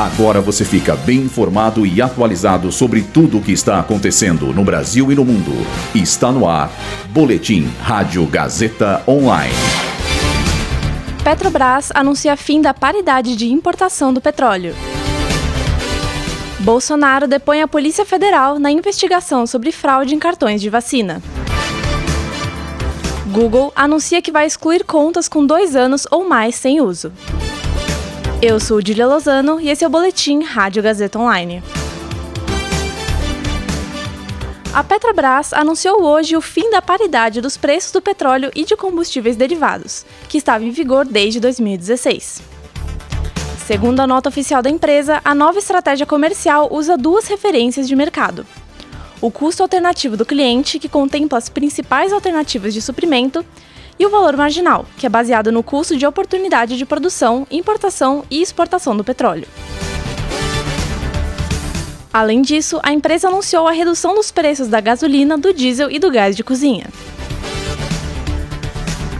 Agora você fica bem informado e atualizado sobre tudo o que está acontecendo no Brasil e no mundo. Está no ar. Boletim Rádio Gazeta Online. Petrobras anuncia fim da paridade de importação do petróleo. Bolsonaro depõe a Polícia Federal na investigação sobre fraude em cartões de vacina. Google anuncia que vai excluir contas com dois anos ou mais sem uso. Eu sou Julia Lozano e esse é o Boletim Rádio Gazeta Online. A Petrobras anunciou hoje o fim da paridade dos preços do petróleo e de combustíveis derivados, que estava em vigor desde 2016. Segundo a nota oficial da empresa, a nova estratégia comercial usa duas referências de mercado: o custo alternativo do cliente, que contempla as principais alternativas de suprimento, e o valor marginal, que é baseado no custo de oportunidade de produção, importação e exportação do petróleo. Além disso, a empresa anunciou a redução dos preços da gasolina, do diesel e do gás de cozinha.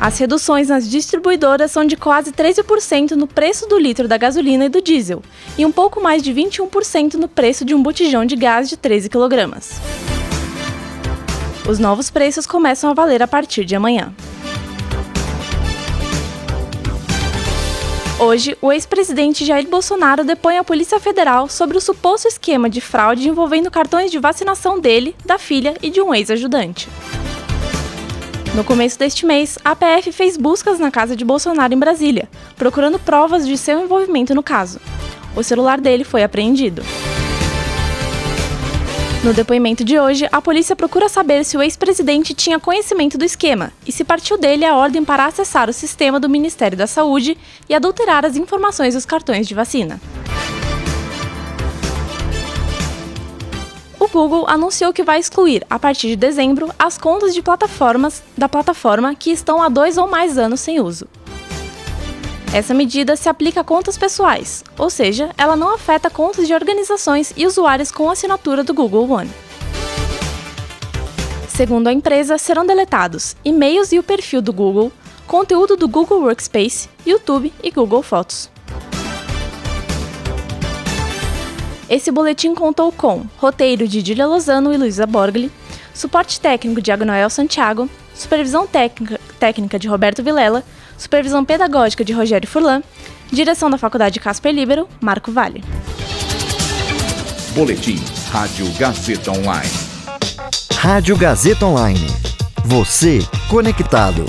As reduções nas distribuidoras são de quase 13% no preço do litro da gasolina e do diesel, e um pouco mais de 21% no preço de um botijão de gás de 13 kg. Os novos preços começam a valer a partir de amanhã. Hoje, o ex-presidente Jair Bolsonaro depõe à Polícia Federal sobre o suposto esquema de fraude envolvendo cartões de vacinação dele, da filha e de um ex-ajudante. No começo deste mês, a PF fez buscas na casa de Bolsonaro em Brasília, procurando provas de seu envolvimento no caso. O celular dele foi apreendido. No depoimento de hoje, a polícia procura saber se o ex-presidente tinha conhecimento do esquema e se partiu dele a ordem para acessar o sistema do Ministério da Saúde e adulterar as informações dos cartões de vacina. O Google anunciou que vai excluir, a partir de dezembro, as contas de plataformas da plataforma que estão há dois ou mais anos sem uso. Essa medida se aplica a contas pessoais, ou seja, ela não afeta contas de organizações e usuários com assinatura do Google One. Segundo a empresa, serão deletados e-mails e o perfil do Google, conteúdo do Google Workspace, YouTube e Google Fotos. Esse boletim contou com roteiro de Julia Lozano e Luísa Borgli, suporte técnico de Agnoel Santiago, supervisão técnica, técnica de Roberto Vilela Supervisão pedagógica de Rogério Furlan. Direção da Faculdade Casper Libero, Marco Vale. Boletim Rádio Gazeta Online. Rádio Gazeta Online. Você conectado.